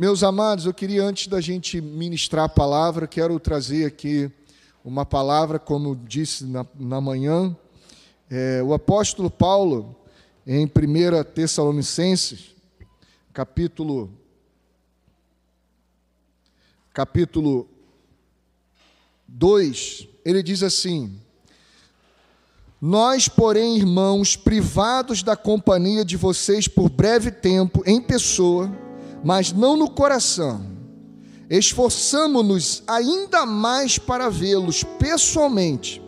Meus amados, eu queria, antes da gente ministrar a palavra, quero trazer aqui uma palavra, como disse na, na manhã, é, o apóstolo Paulo, em 1 Tessalonicenses, capítulo, capítulo 2, ele diz assim: Nós, porém, irmãos, privados da companhia de vocês por breve tempo, em pessoa, mas não no coração. Esforçamo-nos ainda mais para vê-los pessoalmente,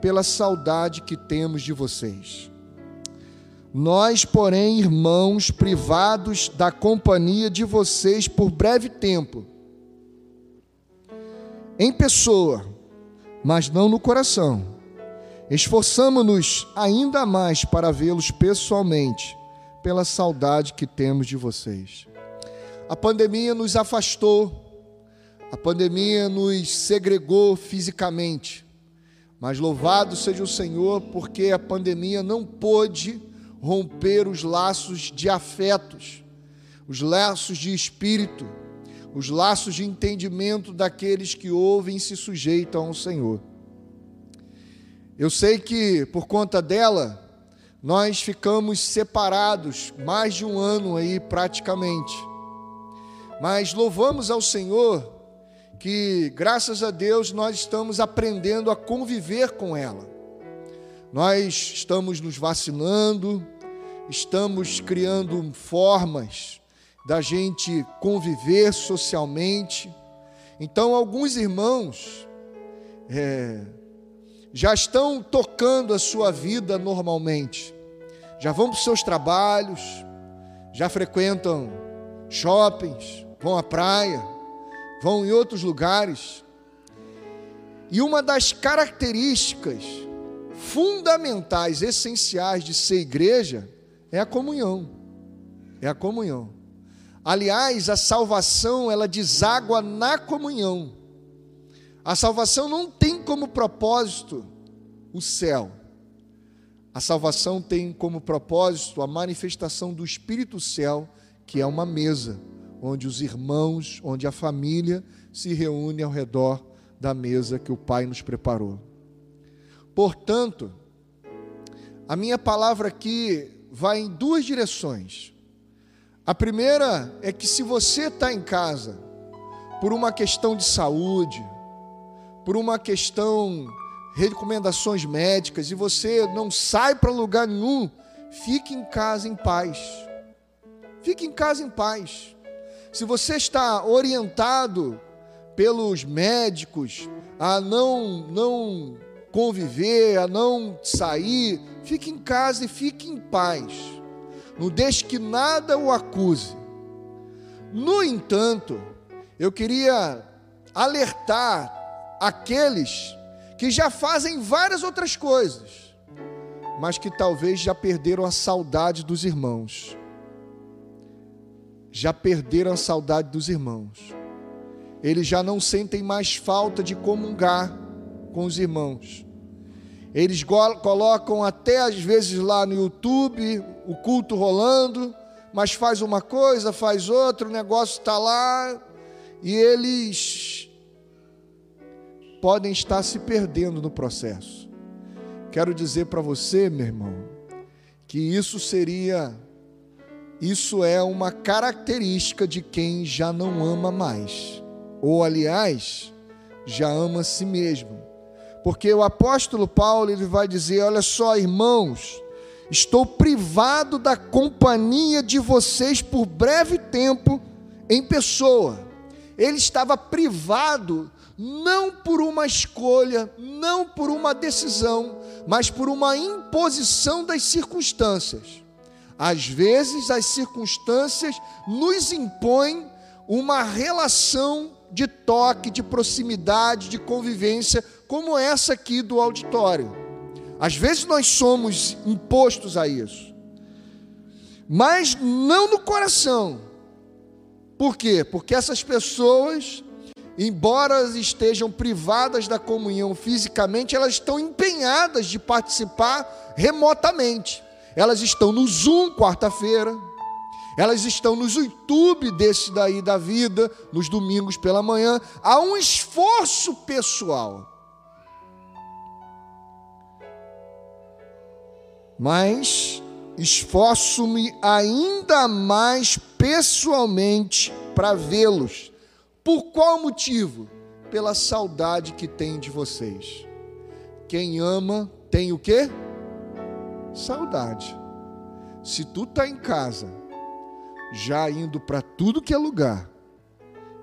pela saudade que temos de vocês. Nós, porém, irmãos, privados da companhia de vocês por breve tempo, em pessoa, mas não no coração, esforçamo-nos ainda mais para vê-los pessoalmente, pela saudade que temos de vocês. A pandemia nos afastou, a pandemia nos segregou fisicamente, mas louvado seja o Senhor, porque a pandemia não pôde romper os laços de afetos, os laços de espírito, os laços de entendimento daqueles que ouvem e se sujeitam ao Senhor. Eu sei que por conta dela, nós ficamos separados mais de um ano aí praticamente. Mas louvamos ao Senhor que, graças a Deus, nós estamos aprendendo a conviver com ela. Nós estamos nos vacinando, estamos criando formas da gente conviver socialmente. Então, alguns irmãos é, já estão tocando a sua vida normalmente, já vão para os seus trabalhos, já frequentam shoppings, vão à praia, vão em outros lugares. E uma das características fundamentais, essenciais de ser igreja é a comunhão. É a comunhão. Aliás, a salvação, ela deságua na comunhão. A salvação não tem como propósito o céu. A salvação tem como propósito a manifestação do Espírito Céu, que é uma mesa onde os irmãos, onde a família se reúne ao redor da mesa que o Pai nos preparou. Portanto, a minha palavra aqui vai em duas direções. A primeira é que se você está em casa por uma questão de saúde, por uma questão recomendações médicas e você não sai para lugar nenhum, fique em casa em paz. Fique em casa em paz. Se você está orientado pelos médicos a não não conviver, a não sair, fique em casa e fique em paz. Não deixe que nada o acuse. No entanto, eu queria alertar aqueles que já fazem várias outras coisas, mas que talvez já perderam a saudade dos irmãos já perderam a saudade dos irmãos. Eles já não sentem mais falta de comungar com os irmãos. Eles colocam até às vezes lá no YouTube o culto rolando, mas faz uma coisa, faz outra, o negócio está lá e eles podem estar se perdendo no processo. Quero dizer para você, meu irmão, que isso seria isso é uma característica de quem já não ama mais, ou aliás, já ama a si mesmo. Porque o apóstolo Paulo ele vai dizer: Olha só, irmãos, estou privado da companhia de vocês por breve tempo em pessoa. Ele estava privado não por uma escolha, não por uma decisão, mas por uma imposição das circunstâncias. Às vezes as circunstâncias nos impõem uma relação de toque, de proximidade, de convivência, como essa aqui do auditório. Às vezes nós somos impostos a isso, mas não no coração. Por quê? Porque essas pessoas, embora estejam privadas da comunhão fisicamente, elas estão empenhadas de participar remotamente. Elas estão no Zoom quarta-feira, Elas estão nos YouTube desse daí da vida, nos domingos pela manhã. Há um esforço pessoal. Mas esforço-me ainda mais pessoalmente para vê-los. Por qual motivo? Pela saudade que tenho de vocês. Quem ama tem o quê? Saudade. Se tu tá em casa, já indo para tudo que é lugar,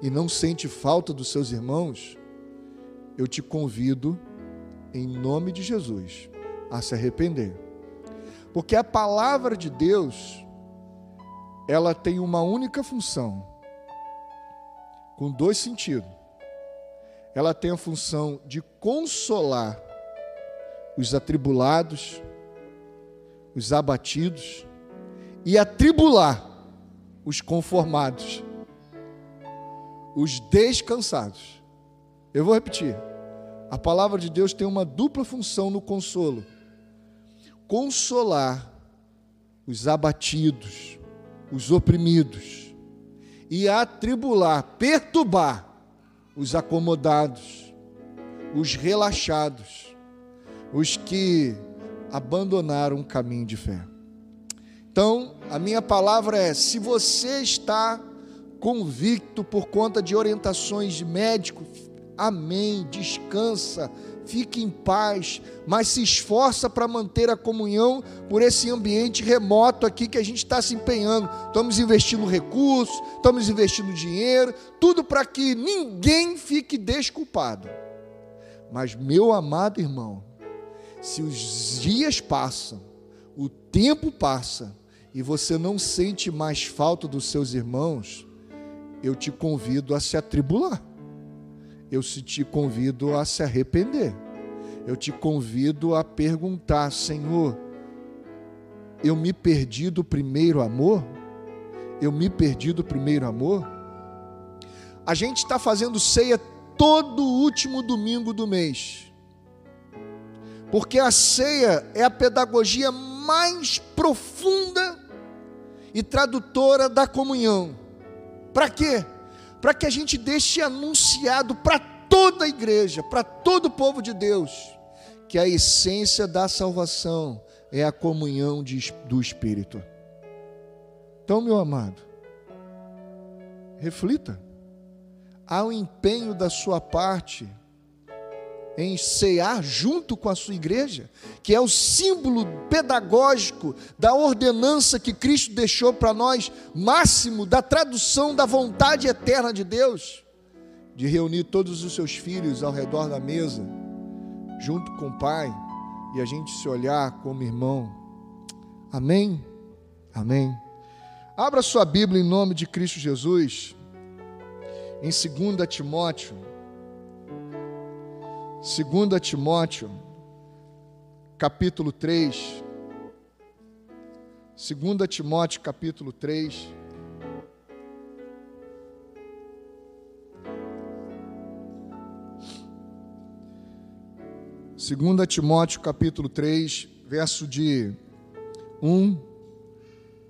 e não sente falta dos seus irmãos, eu te convido, em nome de Jesus, a se arrepender. Porque a palavra de Deus, ela tem uma única função, com dois sentidos. Ela tem a função de consolar os atribulados, os abatidos, e atribular os conformados, os descansados. Eu vou repetir. A palavra de Deus tem uma dupla função no consolo: consolar os abatidos, os oprimidos, e atribular, perturbar os acomodados, os relaxados, os que abandonaram o caminho de fé. Então, a minha palavra é: se você está convicto por conta de orientações de médico, amém, descansa, fique em paz, mas se esforça para manter a comunhão por esse ambiente remoto aqui que a gente está se empenhando. Estamos investindo recursos, estamos investindo dinheiro, tudo para que ninguém fique desculpado. Mas, meu amado irmão, se os dias passam, o tempo passa, e você não sente mais falta dos seus irmãos, eu te convido a se atribular. Eu te convido a se arrepender. Eu te convido a perguntar, Senhor, eu me perdi do primeiro amor? Eu me perdi do primeiro amor? A gente está fazendo ceia todo último domingo do mês. Porque a ceia é a pedagogia mais profunda e tradutora da comunhão. Para quê? Para que a gente deixe anunciado para toda a igreja, para todo o povo de Deus, que a essência da salvação é a comunhão de, do Espírito. Então, meu amado, reflita. Há um empenho da sua parte em cear junto com a sua igreja, que é o símbolo pedagógico da ordenança que Cristo deixou para nós, máximo da tradução da vontade eterna de Deus, de reunir todos os seus filhos ao redor da mesa, junto com o Pai, e a gente se olhar como irmão. Amém? Amém. Abra sua Bíblia em nome de Cristo Jesus, em 2 Timóteo 2 Timóteo, capítulo 3. 2 Timóteo, capítulo 3. Segunda Timóteo capítulo 3, verso de 1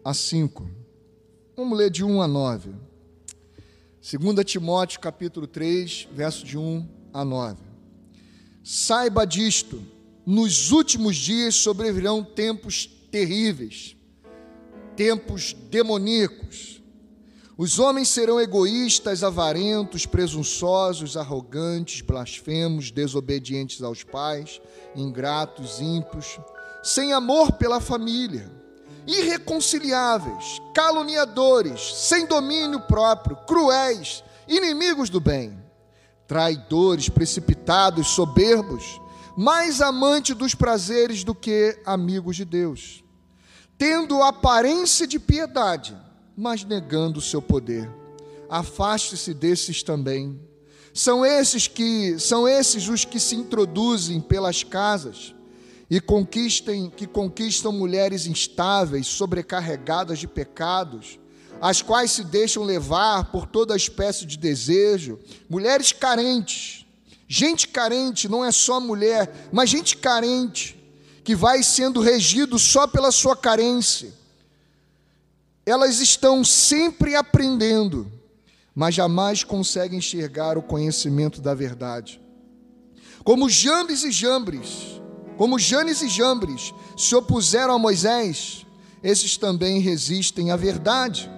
a 5. Vamos ler de 1 a 9. Segunda Timóteo capítulo 3, verso de 1 a 9. Saiba disto: nos últimos dias sobrevirão tempos terríveis, tempos demoníacos. Os homens serão egoístas, avarentos, presunçosos, arrogantes, blasfemos, desobedientes aos pais, ingratos, ímpios, sem amor pela família, irreconciliáveis, caluniadores, sem domínio próprio, cruéis, inimigos do bem traidores, precipitados, soberbos, mais amante dos prazeres do que amigos de Deus, tendo aparência de piedade, mas negando o seu poder. Afaste-se desses também. São esses que são esses os que se introduzem pelas casas e conquistem que conquistam mulheres instáveis, sobrecarregadas de pecados, as quais se deixam levar por toda espécie de desejo, mulheres carentes, gente carente, não é só mulher, mas gente carente, que vai sendo regido só pela sua carência, elas estão sempre aprendendo, mas jamais conseguem enxergar o conhecimento da verdade. Como Jambes e Jambres, como Janes e Jambres se opuseram a Moisés, esses também resistem à verdade.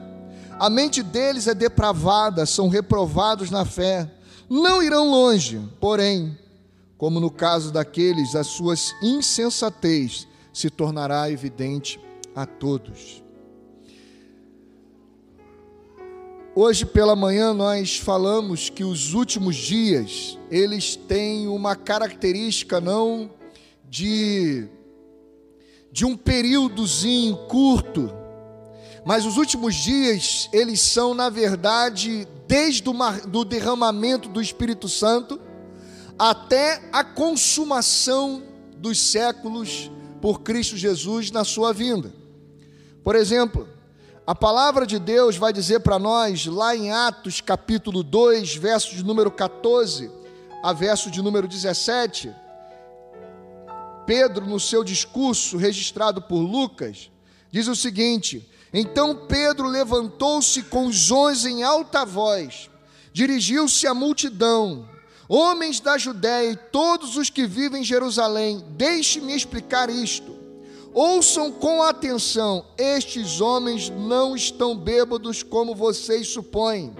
A mente deles é depravada, são reprovados na fé. Não irão longe, porém, como no caso daqueles, a sua insensatez se tornará evidente a todos. Hoje pela manhã nós falamos que os últimos dias, eles têm uma característica não de de um períodozinho curto, mas os últimos dias, eles são, na verdade, desde o derramamento do Espírito Santo até a consumação dos séculos por Cristo Jesus na sua vinda. Por exemplo, a palavra de Deus vai dizer para nós, lá em Atos capítulo 2, verso de número 14 a verso de número 17, Pedro, no seu discurso registrado por Lucas, diz o seguinte: então Pedro levantou-se com os onze em alta voz, dirigiu-se à multidão, homens da Judéia e todos os que vivem em Jerusalém, deixe-me explicar isto. Ouçam com atenção: estes homens não estão bêbados como vocês supõem.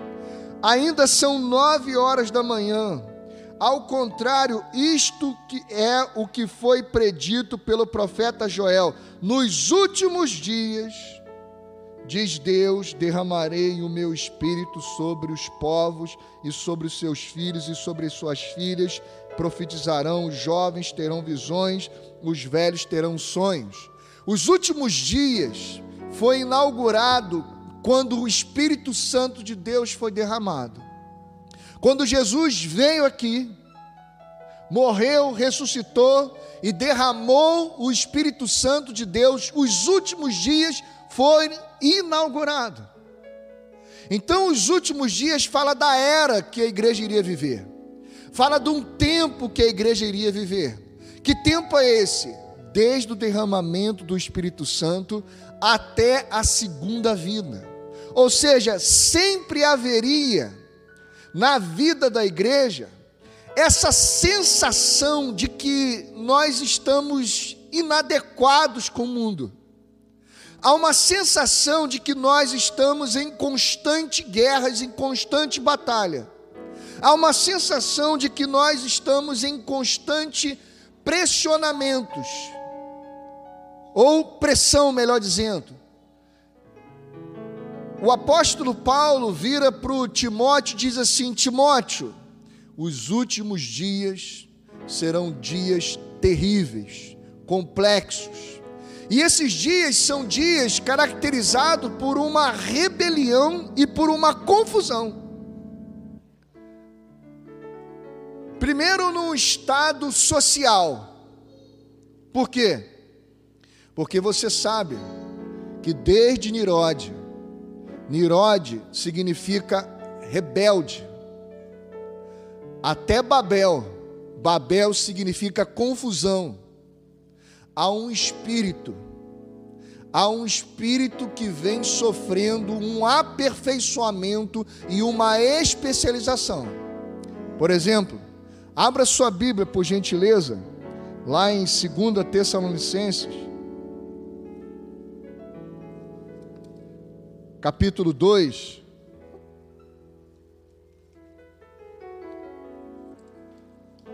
Ainda são nove horas da manhã. Ao contrário, isto que é o que foi predito pelo profeta Joel: nos últimos dias Diz Deus: derramarei o meu espírito sobre os povos e sobre os seus filhos e sobre as suas filhas, profetizarão, os jovens terão visões, os velhos terão sonhos. Os últimos dias foi inaugurado quando o Espírito Santo de Deus foi derramado. Quando Jesus veio aqui, morreu, ressuscitou e derramou o Espírito Santo de Deus, os últimos dias foi inaugurado. Então, os últimos dias fala da era que a igreja iria viver. Fala de um tempo que a igreja iria viver. Que tempo é esse? Desde o derramamento do Espírito Santo até a segunda vida. Ou seja, sempre haveria na vida da igreja essa sensação de que nós estamos inadequados com o mundo há uma sensação de que nós estamos em constante guerras, em constante batalha. Há uma sensação de que nós estamos em constante pressionamentos, ou pressão, melhor dizendo. O apóstolo Paulo vira para Timóteo e diz assim: Timóteo, os últimos dias serão dias terríveis, complexos e esses dias são dias caracterizados por uma rebelião e por uma confusão. Primeiro, no estado social. Por quê? Porque você sabe que desde Nirode, Nirode significa rebelde, até Babel, Babel significa confusão há um espírito, há um espírito que vem sofrendo um aperfeiçoamento e uma especialização. Por exemplo, abra sua Bíblia, por gentileza, lá em 2 Tessalonicenses, capítulo 2.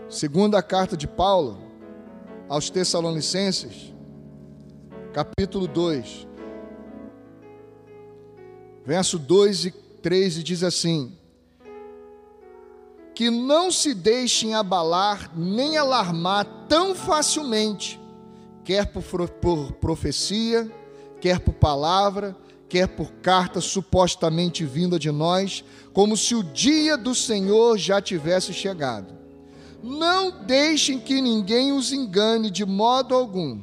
Segunda carta de Paulo, aos Tessalonicenses, capítulo 2, verso 2 e 3, e diz assim: Que não se deixem abalar nem alarmar tão facilmente, quer por, por profecia, quer por palavra, quer por carta supostamente vinda de nós, como se o dia do Senhor já tivesse chegado não deixem que ninguém os engane de modo algum.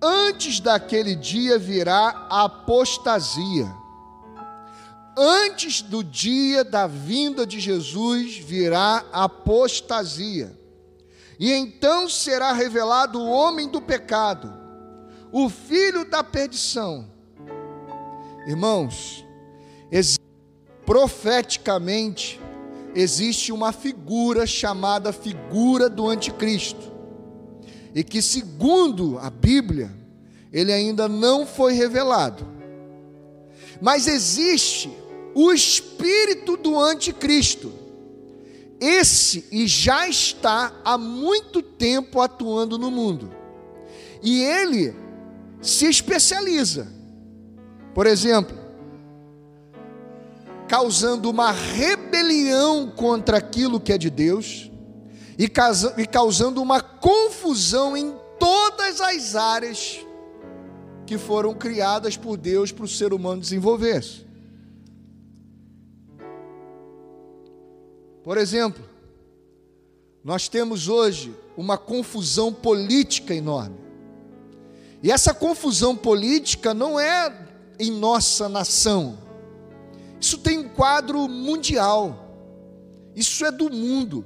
Antes daquele dia virá a apostasia. Antes do dia da vinda de Jesus virá a apostasia. E então será revelado o homem do pecado, o filho da perdição, Irmãos, profeticamente existe uma figura chamada figura do anticristo. E que segundo a Bíblia, ele ainda não foi revelado. Mas existe o espírito do anticristo. Esse e já está há muito tempo atuando no mundo. E ele se especializa. Por exemplo, causando uma rebelião contra aquilo que é de Deus e causando uma confusão em todas as áreas que foram criadas por Deus para o ser humano desenvolver-se. Por exemplo, nós temos hoje uma confusão política enorme. E essa confusão política não é em nossa nação. Isso tem um quadro mundial. Isso é do mundo.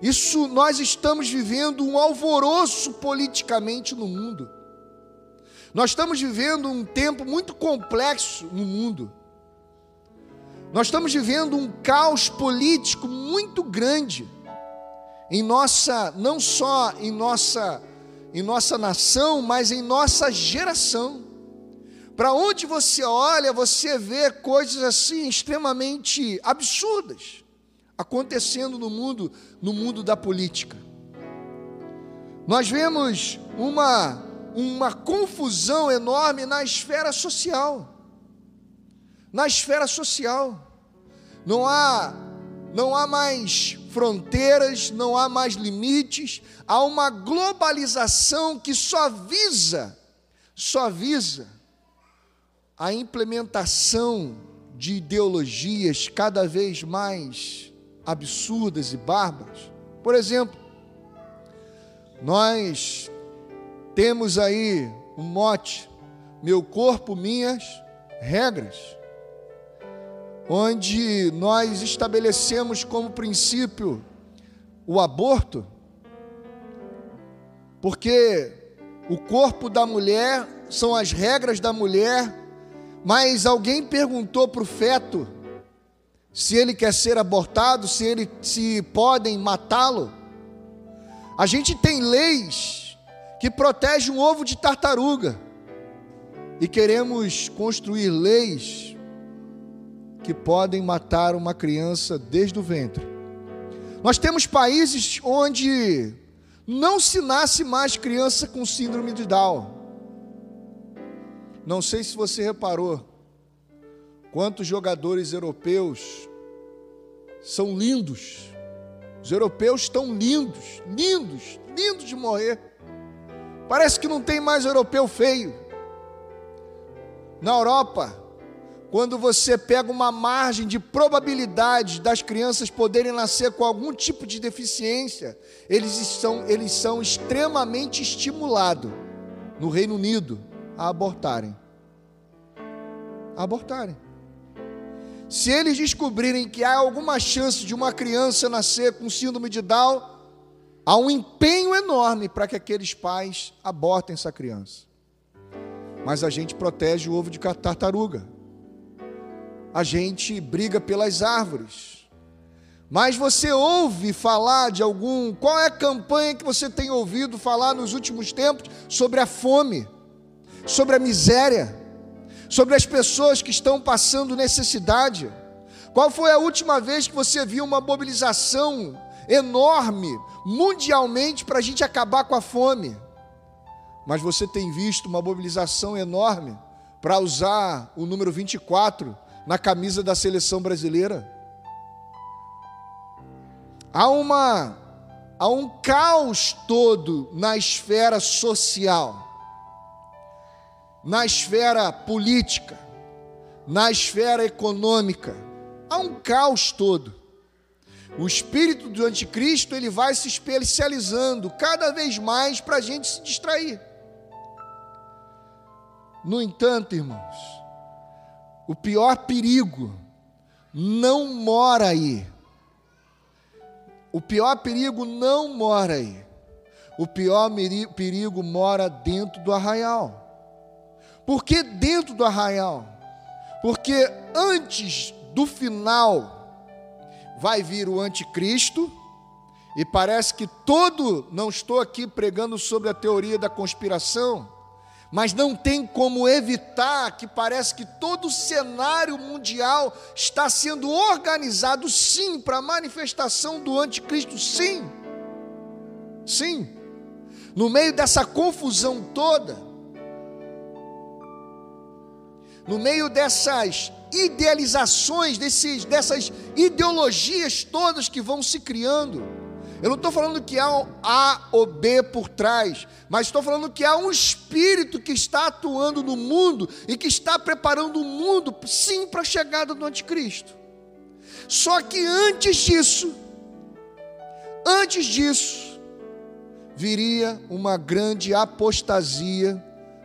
Isso nós estamos vivendo um alvoroço politicamente no mundo. Nós estamos vivendo um tempo muito complexo no mundo. Nós estamos vivendo um caos político muito grande em nossa, não só em nossa, em nossa nação, mas em nossa geração. Para onde você olha, você vê coisas assim extremamente absurdas acontecendo no mundo, no mundo da política. Nós vemos uma uma confusão enorme na esfera social na esfera social. Não há não há mais fronteiras, não há mais limites, há uma globalização que só visa, só visa a implementação de ideologias cada vez mais absurdas e bárbaras. Por exemplo, nós temos aí um mote: meu corpo, minhas regras onde nós estabelecemos como princípio o aborto, porque o corpo da mulher são as regras da mulher, mas alguém perguntou para o feto se ele quer ser abortado, se ele se podem matá-lo. A gente tem leis que protegem um ovo de tartaruga e queremos construir leis que podem matar uma criança desde o ventre. Nós temos países onde não se nasce mais criança com síndrome de Down. Não sei se você reparou quantos jogadores europeus são lindos. Os europeus estão lindos, lindos, lindos de morrer. Parece que não tem mais europeu feio. Na Europa, quando você pega uma margem de probabilidade das crianças poderem nascer com algum tipo de deficiência, eles são, eles são extremamente estimulados no Reino Unido a abortarem. A abortarem. Se eles descobrirem que há alguma chance de uma criança nascer com síndrome de Down, há um empenho enorme para que aqueles pais abortem essa criança. Mas a gente protege o ovo de tartaruga a gente briga pelas árvores. Mas você ouve falar de algum. Qual é a campanha que você tem ouvido falar nos últimos tempos sobre a fome, sobre a miséria, sobre as pessoas que estão passando necessidade? Qual foi a última vez que você viu uma mobilização enorme, mundialmente, para a gente acabar com a fome? Mas você tem visto uma mobilização enorme para usar o número 24 na camisa da seleção brasileira. Há uma há um caos todo na esfera social, na esfera política, na esfera econômica. Há um caos todo. O espírito do anticristo ele vai se especializando cada vez mais para a gente se distrair. No entanto, irmãos, o pior perigo não mora aí. O pior perigo não mora aí. O pior perigo mora dentro do arraial. Por que dentro do arraial? Porque antes do final vai vir o anticristo, e parece que todo, não estou aqui pregando sobre a teoria da conspiração, mas não tem como evitar que parece que todo o cenário mundial está sendo organizado sim para a manifestação do anticristo, sim. Sim. No meio dessa confusão toda, no meio dessas idealizações, desses, dessas ideologias todas que vão se criando, eu não estou falando que há um A ou B por trás, mas estou falando que há um espírito que está atuando no mundo e que está preparando o mundo, sim, para a chegada do anticristo. Só que antes disso, antes disso, viria uma grande apostasia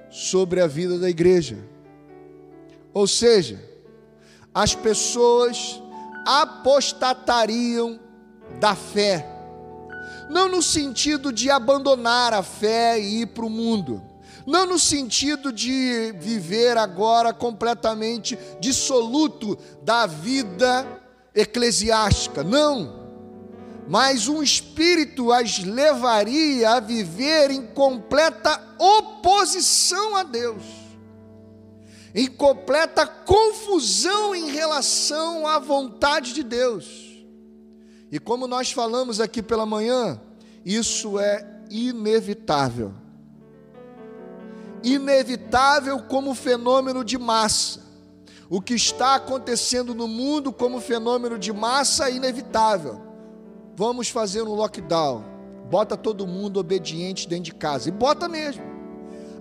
sobre a vida da igreja. Ou seja, as pessoas apostatariam da fé. Não no sentido de abandonar a fé e ir para o mundo, não no sentido de viver agora completamente dissoluto da vida eclesiástica, não. Mas um espírito as levaria a viver em completa oposição a Deus, em completa confusão em relação à vontade de Deus. E como nós falamos aqui pela manhã, isso é inevitável. Inevitável como fenômeno de massa. O que está acontecendo no mundo como fenômeno de massa é inevitável. Vamos fazer um lockdown. Bota todo mundo obediente dentro de casa. E bota mesmo.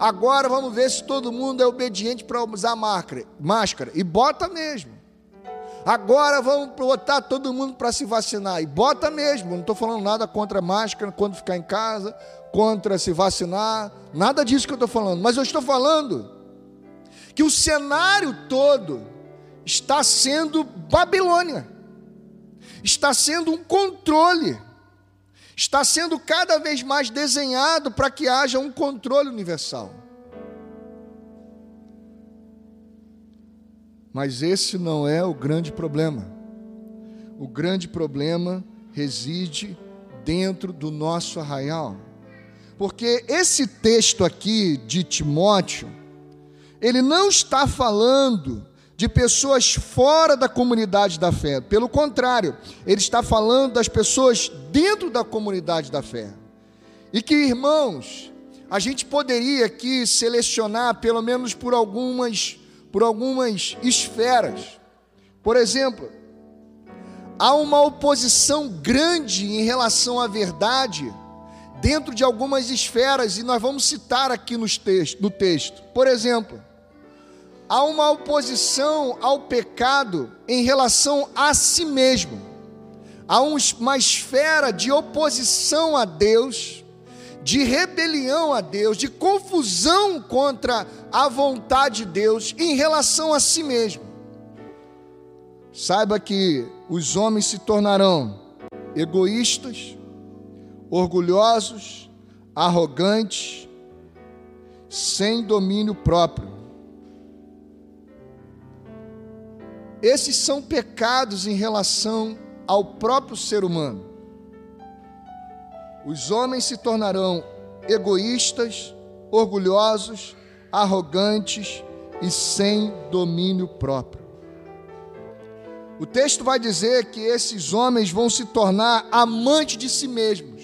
Agora vamos ver se todo mundo é obediente para usar máscara. E bota mesmo. Agora vamos botar todo mundo para se vacinar. E bota mesmo, não estou falando nada contra máscara, quando ficar em casa, contra se vacinar, nada disso que eu estou falando. Mas eu estou falando que o cenário todo está sendo Babilônia, está sendo um controle, está sendo cada vez mais desenhado para que haja um controle universal. Mas esse não é o grande problema. O grande problema reside dentro do nosso arraial. Porque esse texto aqui de Timóteo, ele não está falando de pessoas fora da comunidade da fé. Pelo contrário, ele está falando das pessoas dentro da comunidade da fé. E que, irmãos, a gente poderia aqui selecionar, pelo menos por algumas por algumas esferas. Por exemplo, há uma oposição grande em relação à verdade dentro de algumas esferas, e nós vamos citar aqui nos texto, no texto. Por exemplo, há uma oposição ao pecado em relação a si mesmo. Há uma esfera de oposição a Deus de rebelião a Deus, de confusão contra a vontade de Deus em relação a si mesmo. Saiba que os homens se tornarão egoístas, orgulhosos, arrogantes, sem domínio próprio. Esses são pecados em relação ao próprio ser humano. Os homens se tornarão egoístas, orgulhosos, arrogantes e sem domínio próprio. O texto vai dizer que esses homens vão se tornar amantes de si mesmos.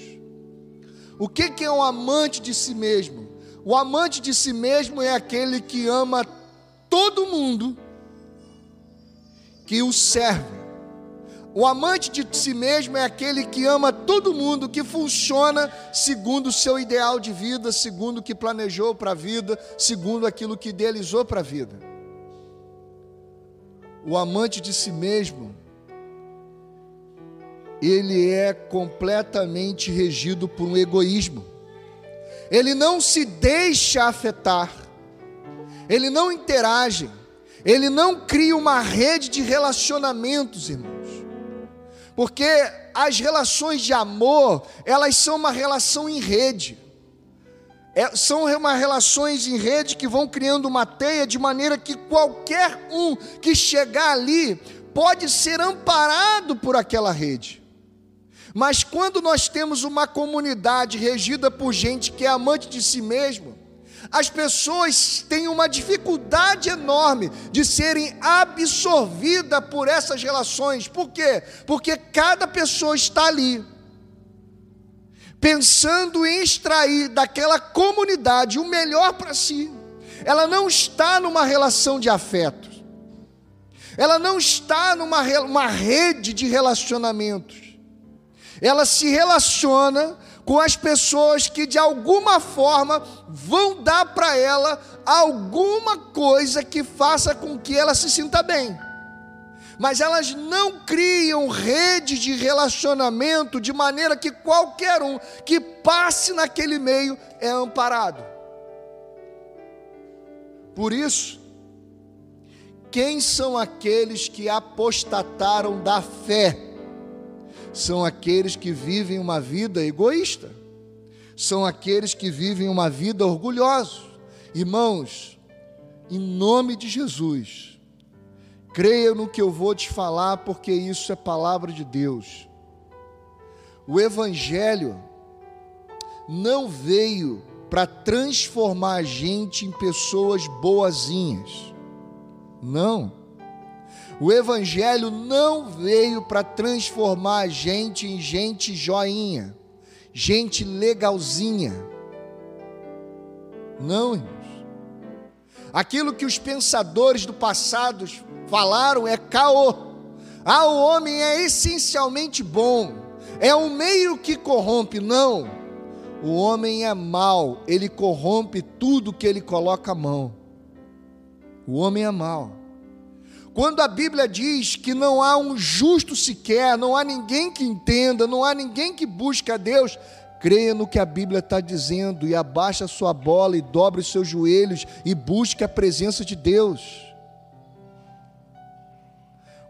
O que é um amante de si mesmo? O amante de si mesmo é aquele que ama todo mundo que o serve o amante de si mesmo é aquele que ama todo mundo, que funciona segundo o seu ideal de vida, segundo o que planejou para a vida, segundo aquilo que idealizou para a vida. O amante de si mesmo, ele é completamente regido por um egoísmo. Ele não se deixa afetar, ele não interage, ele não cria uma rede de relacionamentos, irmão. Porque as relações de amor, elas são uma relação em rede. É, são uma relações em rede que vão criando uma teia de maneira que qualquer um que chegar ali pode ser amparado por aquela rede. Mas quando nós temos uma comunidade regida por gente que é amante de si mesmo, as pessoas têm uma dificuldade enorme de serem absorvidas por essas relações. Por quê? Porque cada pessoa está ali pensando em extrair daquela comunidade o melhor para si. Ela não está numa relação de afeto. Ela não está numa uma rede de relacionamentos. Ela se relaciona com as pessoas que de alguma forma vão dar para ela alguma coisa que faça com que ela se sinta bem mas elas não criam rede de relacionamento de maneira que qualquer um que passe naquele meio é amparado. Por isso, quem são aqueles que apostataram da fé? São aqueles que vivem uma vida egoísta, são aqueles que vivem uma vida orgulhosa. Irmãos, em nome de Jesus, Creia no que eu vou te falar, porque isso é palavra de Deus. O Evangelho não veio para transformar a gente em pessoas boazinhas. Não. O Evangelho não veio para transformar a gente em gente joinha, gente legalzinha. Não, irmãos. Aquilo que os pensadores do passado falaram é caô. Ah, o homem é essencialmente bom, é o meio que corrompe. Não, o homem é mau, ele corrompe tudo que ele coloca a mão. O homem é mau. Quando a Bíblia diz que não há um justo sequer, não há ninguém que entenda, não há ninguém que busque a Deus, creia no que a Bíblia está dizendo e abaixa a sua bola e dobre os seus joelhos e busque a presença de Deus.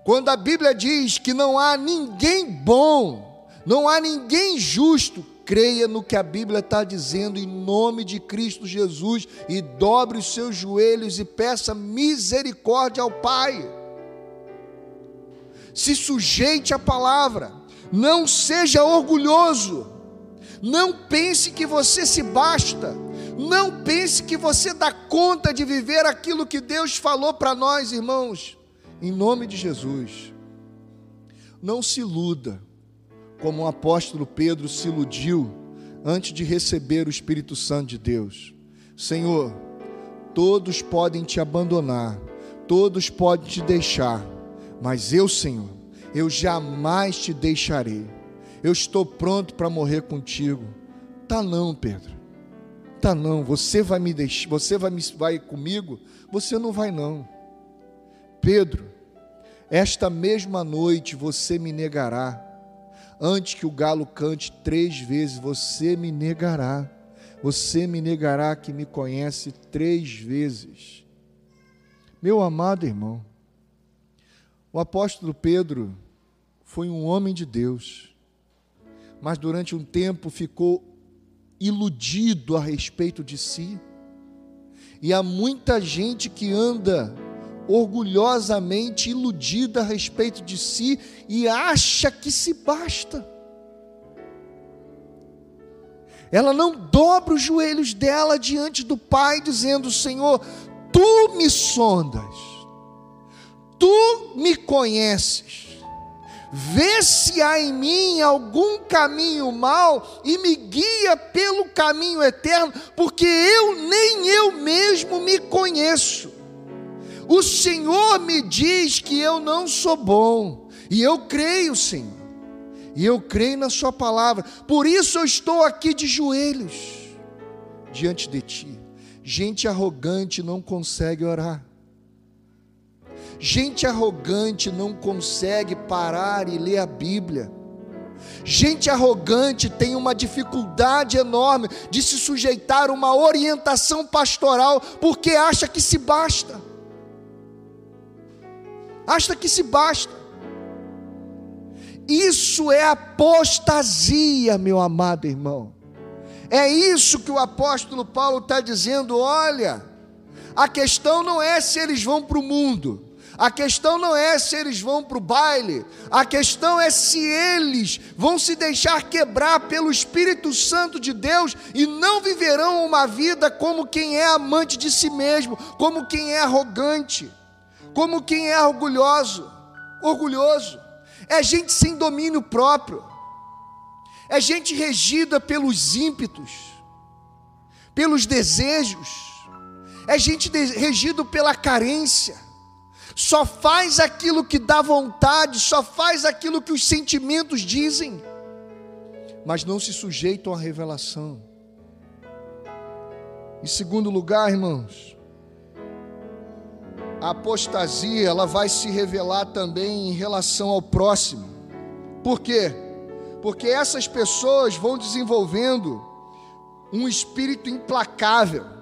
Quando a Bíblia diz que não há ninguém bom, não há ninguém justo, creia no que a Bíblia está dizendo em nome de Cristo Jesus e dobre os seus joelhos e peça misericórdia ao Pai. Se sujeite à palavra, não seja orgulhoso, não pense que você se basta, não pense que você dá conta de viver aquilo que Deus falou para nós, irmãos. Em nome de Jesus, não se iluda, como o apóstolo Pedro se iludiu antes de receber o Espírito Santo de Deus. Senhor, todos podem te abandonar, todos podem te deixar, mas eu, Senhor, eu jamais te deixarei. Eu estou pronto para morrer contigo. Tá não, Pedro. Tá não, você vai me deixar, você vai me vai comigo? Você não vai não. Pedro, esta mesma noite você me negará. Antes que o galo cante três vezes, você me negará. Você me negará que me conhece três vezes. Meu amado irmão, o apóstolo Pedro foi um homem de Deus, mas durante um tempo ficou iludido a respeito de si. E há muita gente que anda orgulhosamente iludida a respeito de si e acha que se basta. Ela não dobra os joelhos dela diante do Pai, dizendo: Senhor, tu me sondas, tu me conheces, vê se há em mim algum caminho mau e me guia pelo caminho eterno, porque eu nem eu mesmo me conheço. O Senhor me diz que eu não sou bom, e eu creio, Senhor, e eu creio na Sua palavra, por isso eu estou aqui de joelhos diante de Ti. Gente arrogante não consegue orar. Gente arrogante não consegue parar e ler a Bíblia. Gente arrogante tem uma dificuldade enorme de se sujeitar a uma orientação pastoral porque acha que se basta acha que se basta. Isso é apostasia, meu amado irmão. É isso que o apóstolo Paulo está dizendo. Olha, a questão não é se eles vão para o mundo, a questão não é se eles vão para o baile, a questão é se eles vão se deixar quebrar pelo Espírito Santo de Deus e não viverão uma vida como quem é amante de si mesmo, como quem é arrogante, como quem é orgulhoso, orgulhoso. É gente sem domínio próprio, é gente regida pelos ímpetos, pelos desejos, é gente regido pela carência só faz aquilo que dá vontade, só faz aquilo que os sentimentos dizem, mas não se sujeitam à revelação. Em segundo lugar, irmãos, a apostasia ela vai se revelar também em relação ao próximo. Por quê? Porque essas pessoas vão desenvolvendo um espírito implacável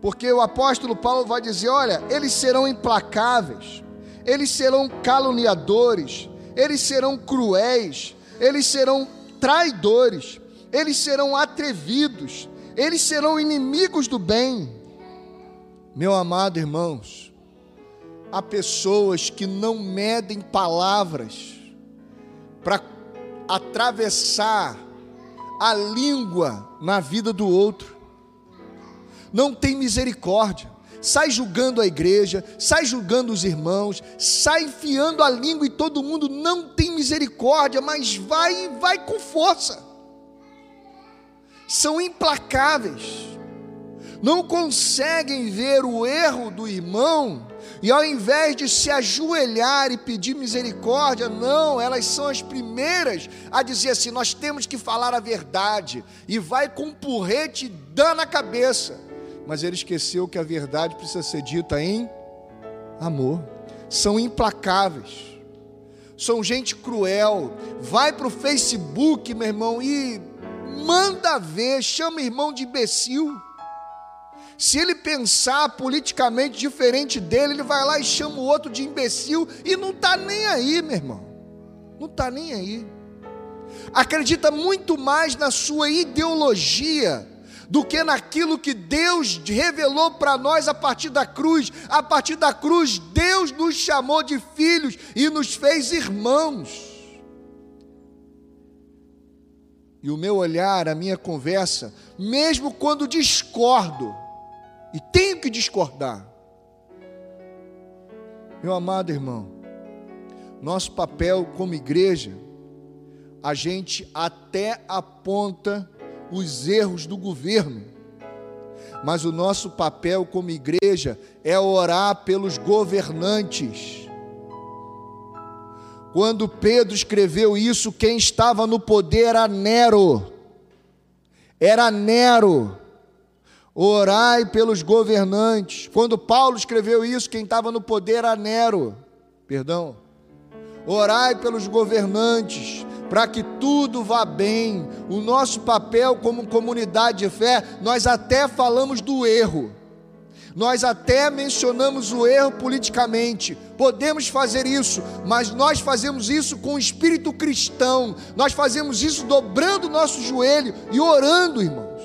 porque o apóstolo Paulo vai dizer: olha, eles serão implacáveis, eles serão caluniadores, eles serão cruéis, eles serão traidores, eles serão atrevidos, eles serão inimigos do bem. Meu amado irmãos, há pessoas que não medem palavras para atravessar a língua na vida do outro não tem misericórdia. Sai julgando a igreja, sai julgando os irmãos, sai enfiando a língua e todo mundo não tem misericórdia, mas vai e vai com força. São implacáveis. Não conseguem ver o erro do irmão e ao invés de se ajoelhar e pedir misericórdia, não, elas são as primeiras a dizer assim: nós temos que falar a verdade, e vai com um porrete dando na cabeça mas ele esqueceu que a verdade precisa ser dita em amor. São implacáveis, são gente cruel. Vai para o Facebook, meu irmão, e manda ver, chama irmão de imbecil. Se ele pensar politicamente diferente dele, ele vai lá e chama o outro de imbecil e não está nem aí, meu irmão. Não está nem aí. Acredita muito mais na sua ideologia do que naquilo que Deus revelou para nós a partir da cruz. A partir da cruz, Deus nos chamou de filhos e nos fez irmãos. E o meu olhar, a minha conversa, mesmo quando discordo, e tenho que discordar, meu amado irmão, nosso papel como igreja, a gente até aponta os erros do governo. Mas o nosso papel como igreja é orar pelos governantes. Quando Pedro escreveu isso, quem estava no poder era Nero. Era Nero. Orai pelos governantes. Quando Paulo escreveu isso, quem estava no poder era Nero. Perdão. Orai pelos governantes para que tudo vá bem. O nosso papel como comunidade de fé, nós até falamos do erro. Nós até mencionamos o erro politicamente, podemos fazer isso, mas nós fazemos isso com o espírito cristão, nós fazemos isso dobrando o nosso joelho e orando, irmãos.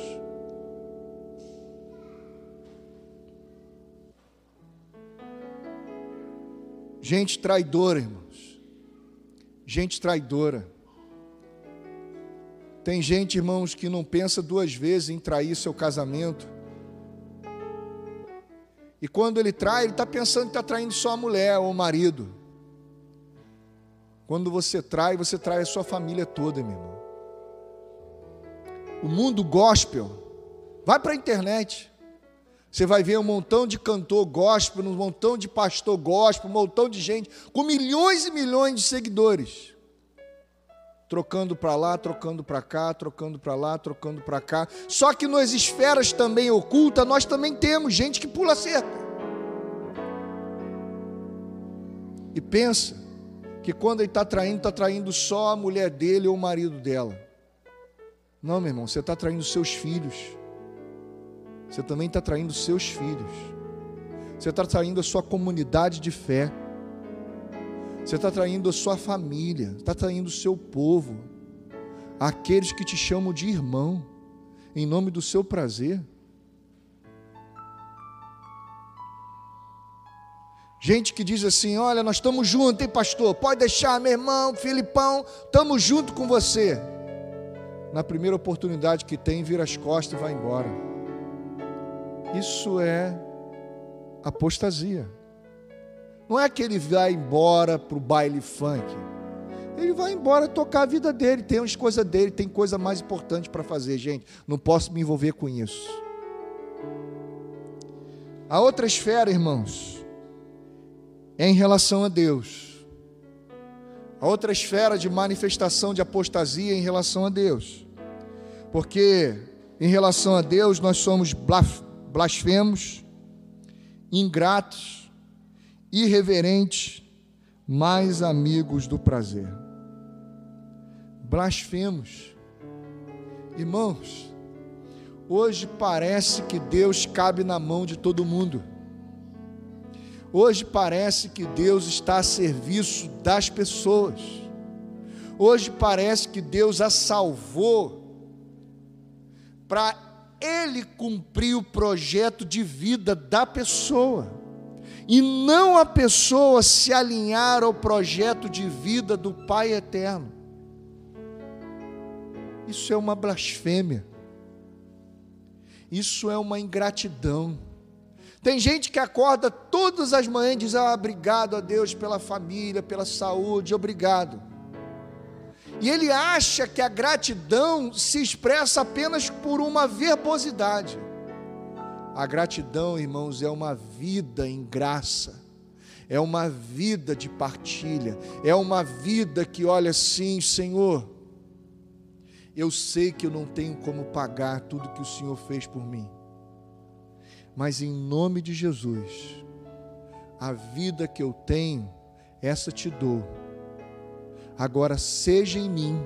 Gente traidora, irmãos, gente traidora. Tem gente, irmãos, que não pensa duas vezes em trair seu casamento. E quando ele trai, ele está pensando que está traindo só a mulher ou o marido. Quando você trai, você trai a sua família toda, meu irmão. O mundo gospel, vai para a internet. Você vai ver um montão de cantor gospel, um montão de pastor gospel, um montão de gente com milhões e milhões de seguidores trocando para lá, trocando para cá, trocando para lá, trocando para cá. Só que nas esferas também ocultas, nós também temos gente que pula cerca. E pensa que quando ele está traindo, está traindo só a mulher dele ou o marido dela. Não, meu irmão, você está traindo seus filhos. Você também está traindo seus filhos. Você está traindo a sua comunidade de fé. Você está traindo a sua família, está traindo o seu povo, aqueles que te chamam de irmão. em nome do seu prazer. Gente que diz assim: Olha, nós estamos juntos, hein, pastor? Pode deixar, meu irmão, Filipão, estamos junto com você. Na primeira oportunidade que tem, vira as costas e vai embora. Isso é apostasia. Não é que ele vai embora para o baile funk. Ele vai embora tocar a vida dele, tem as coisas dele, tem coisa mais importante para fazer, gente. Não posso me envolver com isso. A outra esfera, irmãos, é em relação a Deus. A outra esfera de manifestação de apostasia é em relação a Deus. Porque em relação a Deus nós somos blasfemos, ingratos, irreverentes, mais amigos do prazer. Blasfemos. Irmãos, hoje parece que Deus cabe na mão de todo mundo. Hoje parece que Deus está a serviço das pessoas. Hoje parece que Deus a salvou para ele cumprir o projeto de vida da pessoa e não a pessoa se alinhar ao projeto de vida do Pai eterno. Isso é uma blasfêmia. Isso é uma ingratidão. Tem gente que acorda todas as manhãs e diz: Ah, obrigado a Deus pela família, pela saúde, obrigado. E ele acha que a gratidão se expressa apenas por uma verbosidade. A gratidão, irmãos, é uma vida em graça, é uma vida de partilha, é uma vida que olha assim, Senhor, eu sei que eu não tenho como pagar tudo que o Senhor fez por mim. Mas em nome de Jesus, a vida que eu tenho, essa te dou. Agora seja em mim,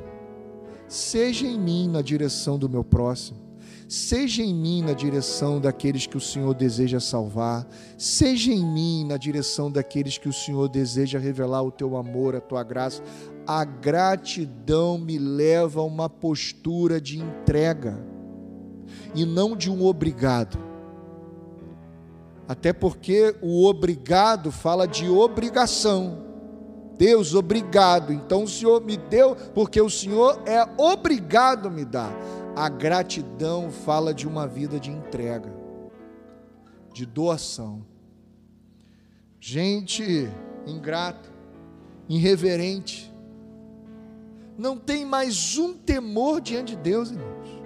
seja em mim na direção do meu próximo, seja em mim na direção daqueles que o Senhor deseja salvar, seja em mim na direção daqueles que o Senhor deseja revelar o teu amor, a tua graça. A gratidão me leva a uma postura de entrega e não de um obrigado. Até porque o obrigado fala de obrigação. Deus, obrigado. Então o Senhor me deu, porque o Senhor é obrigado a me dar. A gratidão fala de uma vida de entrega, de doação. Gente ingrata, irreverente, não tem mais um temor diante de Deus, irmãos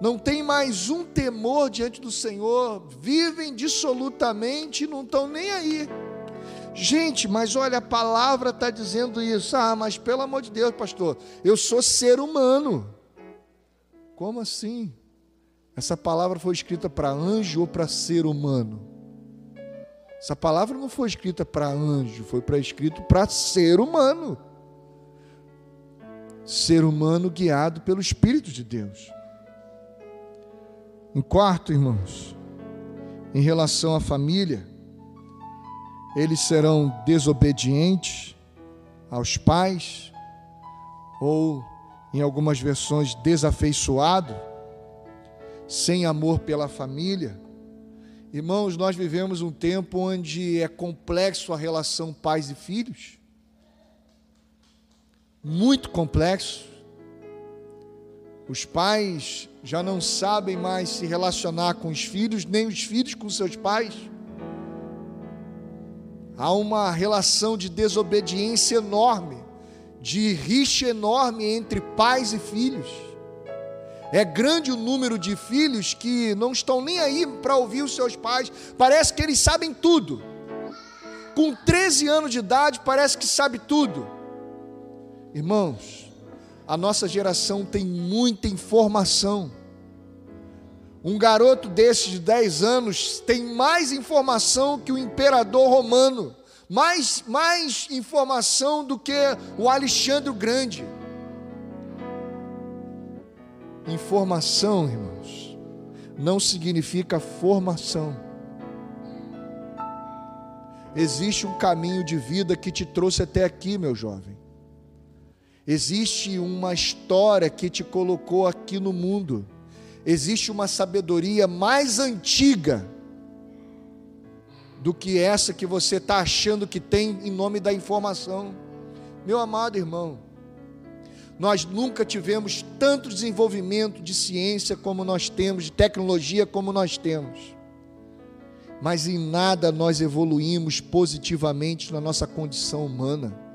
não tem mais um temor diante do Senhor, vivem dissolutamente e não estão nem aí. Gente, mas olha, a palavra está dizendo isso. Ah, mas pelo amor de Deus, pastor, eu sou ser humano. Como assim? Essa palavra foi escrita para anjo ou para ser humano? Essa palavra não foi escrita para anjo, foi para escrito para ser humano. Ser humano guiado pelo Espírito de Deus. Em quarto, irmãos, em relação à família, eles serão desobedientes aos pais, ou, em algumas versões, desafeiçoado, sem amor pela família. Irmãos, nós vivemos um tempo onde é complexo a relação pais e filhos, muito complexo. Os pais já não sabem mais se relacionar com os filhos, nem os filhos com seus pais. Há uma relação de desobediência enorme, de rixa enorme entre pais e filhos. É grande o número de filhos que não estão nem aí para ouvir os seus pais, parece que eles sabem tudo. Com 13 anos de idade, parece que sabe tudo. Irmãos, a nossa geração tem muita informação. Um garoto desses de 10 anos tem mais informação que o imperador romano, mais, mais informação do que o Alexandre o Grande. Informação, irmãos, não significa formação. Existe um caminho de vida que te trouxe até aqui, meu jovem. Existe uma história que te colocou aqui no mundo. Existe uma sabedoria mais antiga do que essa que você está achando que tem em nome da informação. Meu amado irmão, nós nunca tivemos tanto desenvolvimento de ciência como nós temos, de tecnologia como nós temos. Mas em nada nós evoluímos positivamente na nossa condição humana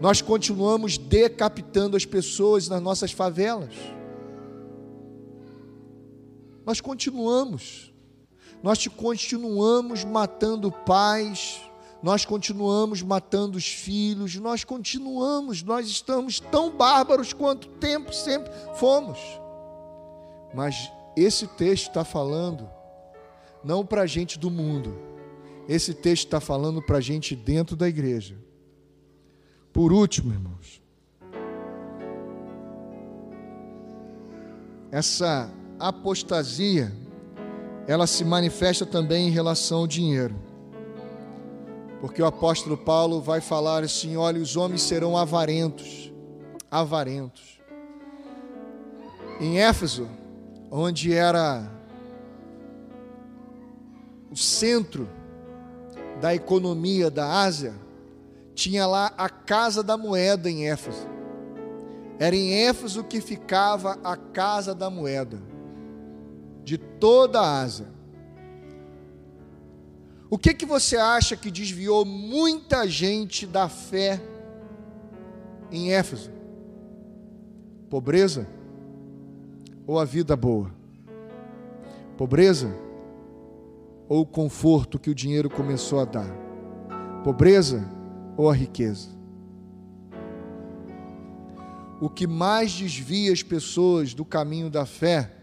nós continuamos decapitando as pessoas nas nossas favelas. Nós continuamos. Nós continuamos matando pais, nós continuamos matando os filhos, nós continuamos, nós estamos tão bárbaros quanto tempo sempre fomos. Mas esse texto está falando não para a gente do mundo, esse texto está falando para a gente dentro da igreja. Por último, irmãos, essa apostasia, ela se manifesta também em relação ao dinheiro. Porque o apóstolo Paulo vai falar assim: olha, os homens serão avarentos, avarentos. Em Éfeso, onde era o centro da economia da Ásia, tinha lá a casa da moeda em Éfeso. Era em Éfeso que ficava a casa da moeda de toda a Ásia. O que que você acha que desviou muita gente da fé em Éfeso? Pobreza ou a vida boa? Pobreza ou o conforto que o dinheiro começou a dar? Pobreza ou a riqueza. O que mais desvia as pessoas do caminho da fé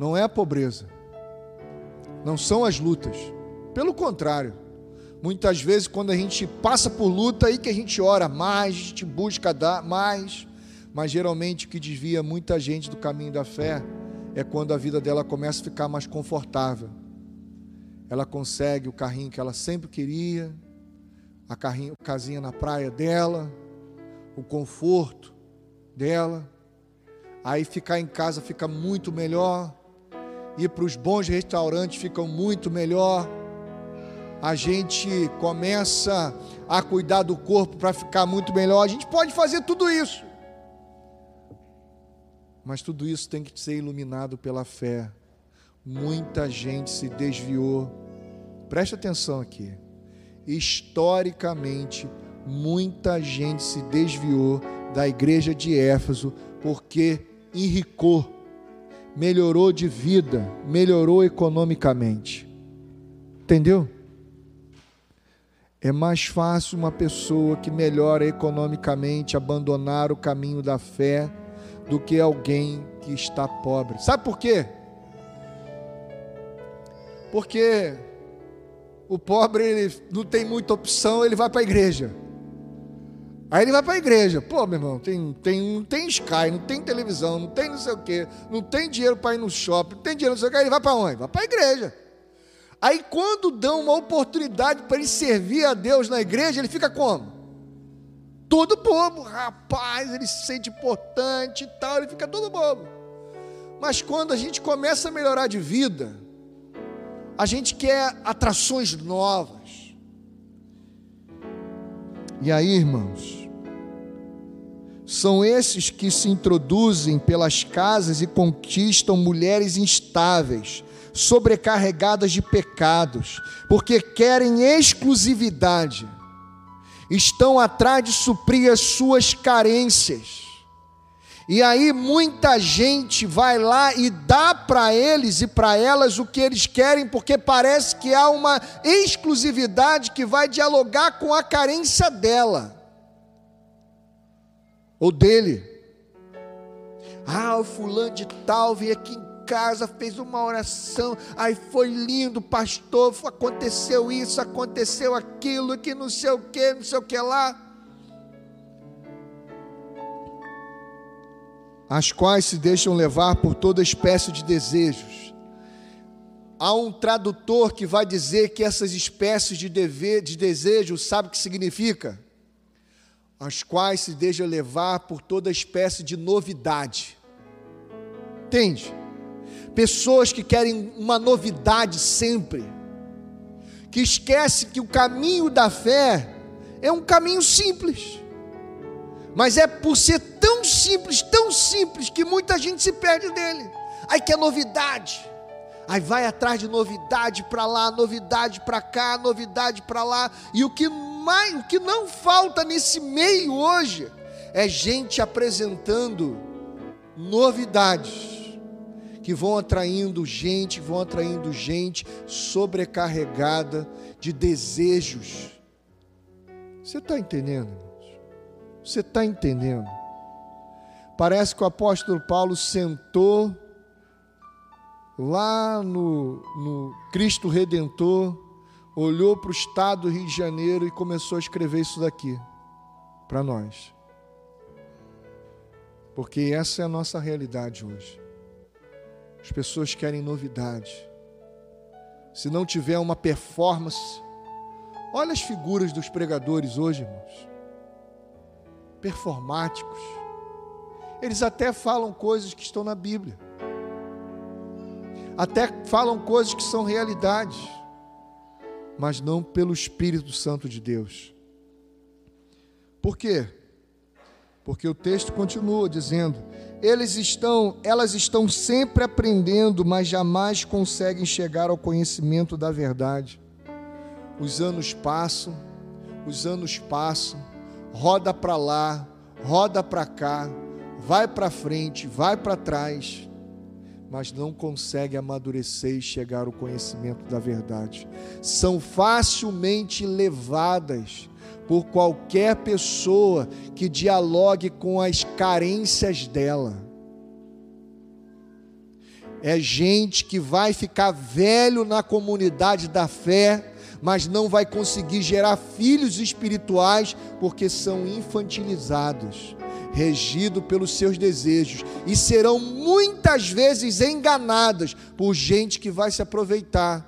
não é a pobreza, não são as lutas. Pelo contrário, muitas vezes quando a gente passa por luta, aí que a gente ora mais, a gente busca dar mais, mas geralmente o que desvia muita gente do caminho da fé é quando a vida dela começa a ficar mais confortável. Ela consegue o carrinho que ela sempre queria, a carrinho, casinha na praia dela, o conforto dela. Aí ficar em casa fica muito melhor, ir para os bons restaurantes fica muito melhor. A gente começa a cuidar do corpo para ficar muito melhor. A gente pode fazer tudo isso. Mas tudo isso tem que ser iluminado pela fé. Muita gente se desviou. Preste atenção aqui. Historicamente, muita gente se desviou da igreja de Éfeso porque enricou, melhorou de vida, melhorou economicamente. Entendeu? É mais fácil uma pessoa que melhora economicamente abandonar o caminho da fé do que alguém que está pobre. Sabe por quê? Porque o pobre ele não tem muita opção, ele vai para a igreja. Aí ele vai para a igreja. Pô, meu irmão, tem, tem, não tem Sky, não tem televisão, não tem não sei o quê, não tem dinheiro para ir no shopping, não tem dinheiro não sei o quê. Ele vai para onde? Vai para a igreja. Aí quando dão uma oportunidade para ele servir a Deus na igreja, ele fica como? Todo bobo, rapaz, ele se sente importante e tal, ele fica todo bobo. Mas quando a gente começa a melhorar de vida, a gente quer atrações novas. E aí, irmãos, são esses que se introduzem pelas casas e conquistam mulheres instáveis, sobrecarregadas de pecados, porque querem exclusividade, estão atrás de suprir as suas carências. E aí muita gente vai lá e dá para eles e para elas o que eles querem, porque parece que há uma exclusividade que vai dialogar com a carência dela ou dele. Ah, o fulano de tal veio aqui em casa, fez uma oração, aí foi lindo, pastor, aconteceu isso, aconteceu aquilo, que não sei o que, não sei o que lá. as quais se deixam levar por toda espécie de desejos. Há um tradutor que vai dizer que essas espécies de, dever, de desejo, sabe o que significa? As quais se deixa levar por toda espécie de novidade. Entende? Pessoas que querem uma novidade sempre, que esquece que o caminho da fé é um caminho simples. Mas é por ser tão simples, tão simples, que muita gente se perde dele. Aí quer novidade. Aí vai atrás de novidade para lá, novidade para cá, novidade para lá. E o que mais, o que não falta nesse meio hoje é gente apresentando novidades que vão atraindo gente, vão atraindo gente sobrecarregada de desejos. Você está entendendo? Você está entendendo? Parece que o apóstolo Paulo sentou lá no, no Cristo Redentor, olhou para o estado do Rio de Janeiro e começou a escrever isso daqui para nós. Porque essa é a nossa realidade hoje. As pessoas querem novidade. Se não tiver uma performance, olha as figuras dos pregadores hoje, irmãos. Performáticos. Eles até falam coisas que estão na Bíblia. Até falam coisas que são realidades mas não pelo Espírito Santo de Deus. Por quê? Porque o texto continua dizendo: eles estão, elas estão sempre aprendendo, mas jamais conseguem chegar ao conhecimento da verdade. Os anos passam, os anos passam, roda para lá, roda para cá, vai para frente, vai para trás mas não consegue amadurecer e chegar ao conhecimento da verdade. São facilmente levadas por qualquer pessoa que dialogue com as carências dela. É gente que vai ficar velho na comunidade da fé, mas não vai conseguir gerar filhos espirituais porque são infantilizados regido pelos seus desejos e serão muitas vezes enganadas por gente que vai se aproveitar.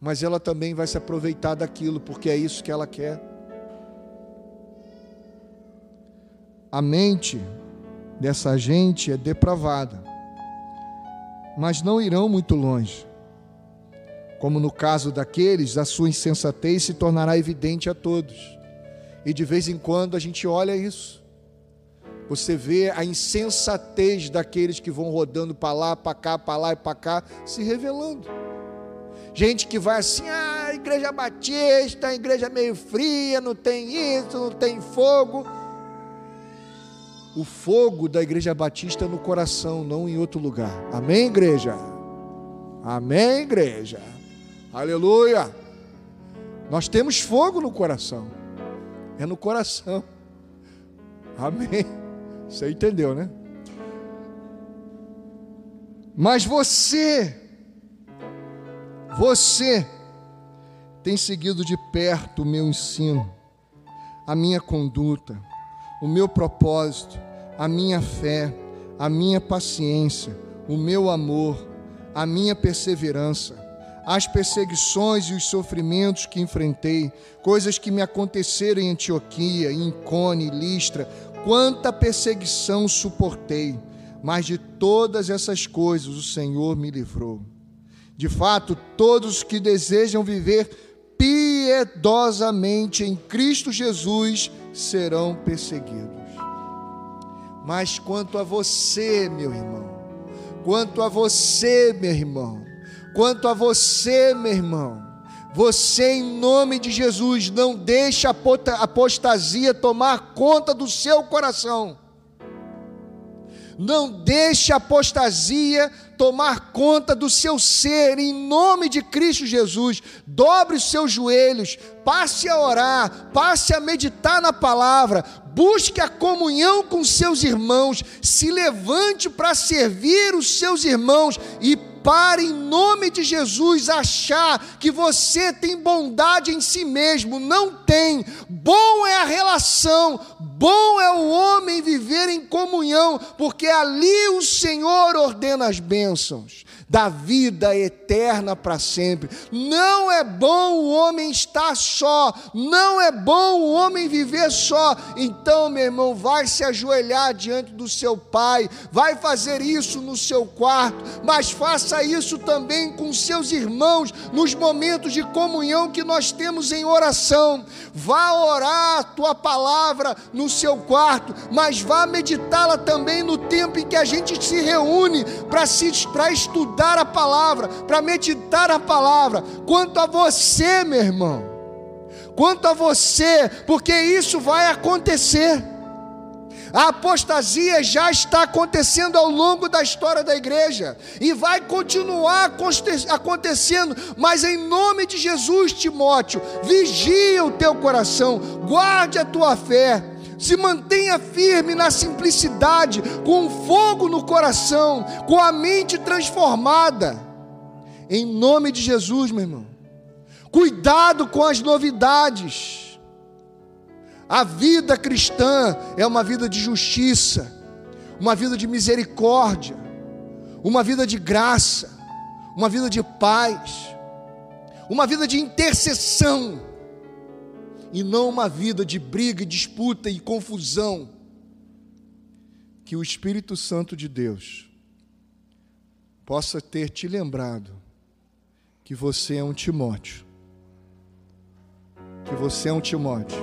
Mas ela também vai se aproveitar daquilo, porque é isso que ela quer. A mente dessa gente é depravada, mas não irão muito longe. Como no caso daqueles, a sua insensatez se tornará evidente a todos. E de vez em quando a gente olha isso. Você vê a insensatez daqueles que vão rodando para lá, para cá, para lá e para cá, se revelando. Gente que vai assim, ah, igreja batista, igreja meio fria, não tem isso, não tem fogo. O fogo da igreja batista é no coração, não em outro lugar. Amém, igreja? Amém, igreja? Aleluia! Nós temos fogo no coração é no coração. Amém. Você entendeu, né? Mas você, você tem seguido de perto o meu ensino, a minha conduta, o meu propósito, a minha fé, a minha paciência, o meu amor, a minha perseverança as perseguições e os sofrimentos que enfrentei, coisas que me aconteceram em Antioquia, em Icone, Listra, quanta perseguição suportei, mas de todas essas coisas o Senhor me livrou. De fato, todos que desejam viver piedosamente em Cristo Jesus serão perseguidos. Mas quanto a você, meu irmão, quanto a você, meu irmão, Quanto a você, meu irmão, você, em nome de Jesus, não deixe a apostasia tomar conta do seu coração. Não deixe a apostasia tomar conta do seu ser, em nome de Cristo Jesus. Dobre os seus joelhos, passe a orar, passe a meditar na palavra, busque a comunhão com seus irmãos, se levante para servir os seus irmãos e para, em nome de Jesus, achar que você tem bondade em si mesmo. Não tem. Bom é a relação, bom é o homem viver em comunhão, porque ali o Senhor ordena as bênçãos. Da vida eterna para sempre. Não é bom o homem estar só, não é bom o homem viver só. Então, meu irmão, vai se ajoelhar diante do seu pai, vai fazer isso no seu quarto, mas faça isso também com seus irmãos nos momentos de comunhão que nós temos em oração. Vá orar a tua palavra no seu quarto, mas vá meditá-la também no tempo em que a gente se reúne para para estudar a palavra, para meditar a palavra. Quanto a você, meu irmão, quanto a você, porque isso vai acontecer. A apostasia já está acontecendo ao longo da história da igreja e vai continuar acontecendo, mas em nome de Jesus, Timóteo, vigia o teu coração, guarde a tua fé, se mantenha firme na simplicidade, com fogo no coração, com a mente transformada. Em nome de Jesus, meu irmão. Cuidado com as novidades. A vida cristã é uma vida de justiça, uma vida de misericórdia, uma vida de graça, uma vida de paz, uma vida de intercessão e não uma vida de briga, disputa e confusão. Que o Espírito Santo de Deus possa ter te lembrado que você é um Timóteo. Que você é um Timóteo.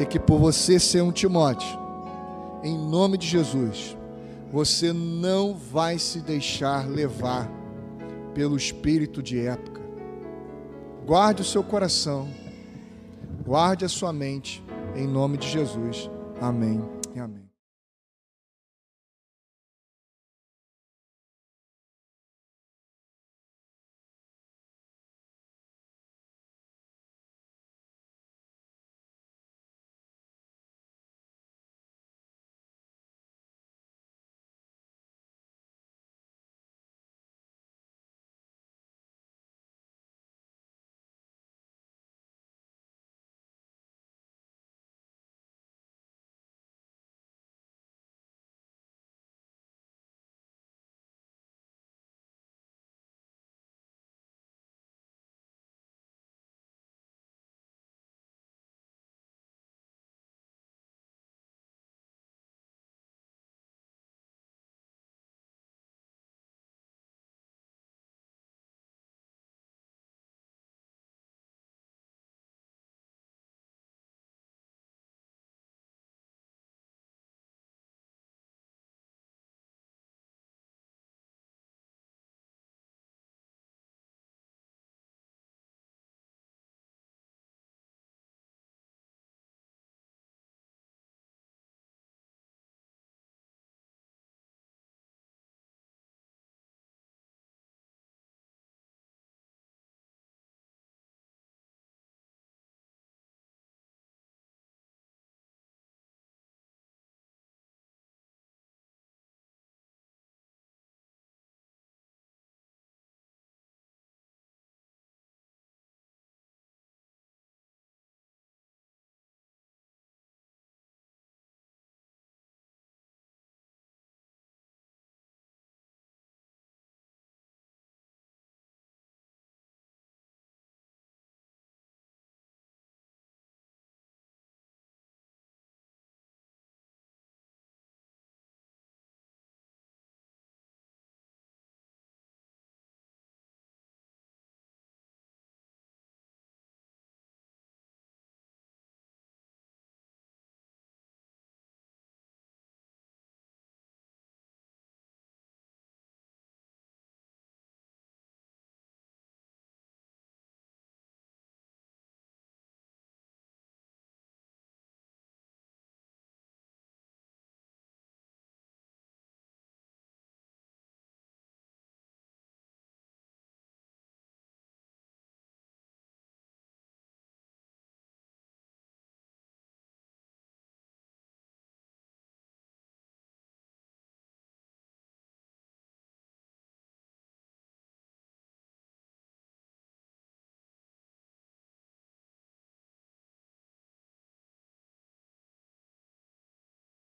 E que por você ser um Timóteo, em nome de Jesus, você não vai se deixar levar pelo espírito de época. Guarde o seu coração Guarde a sua mente, em nome de Jesus. Amém e amém.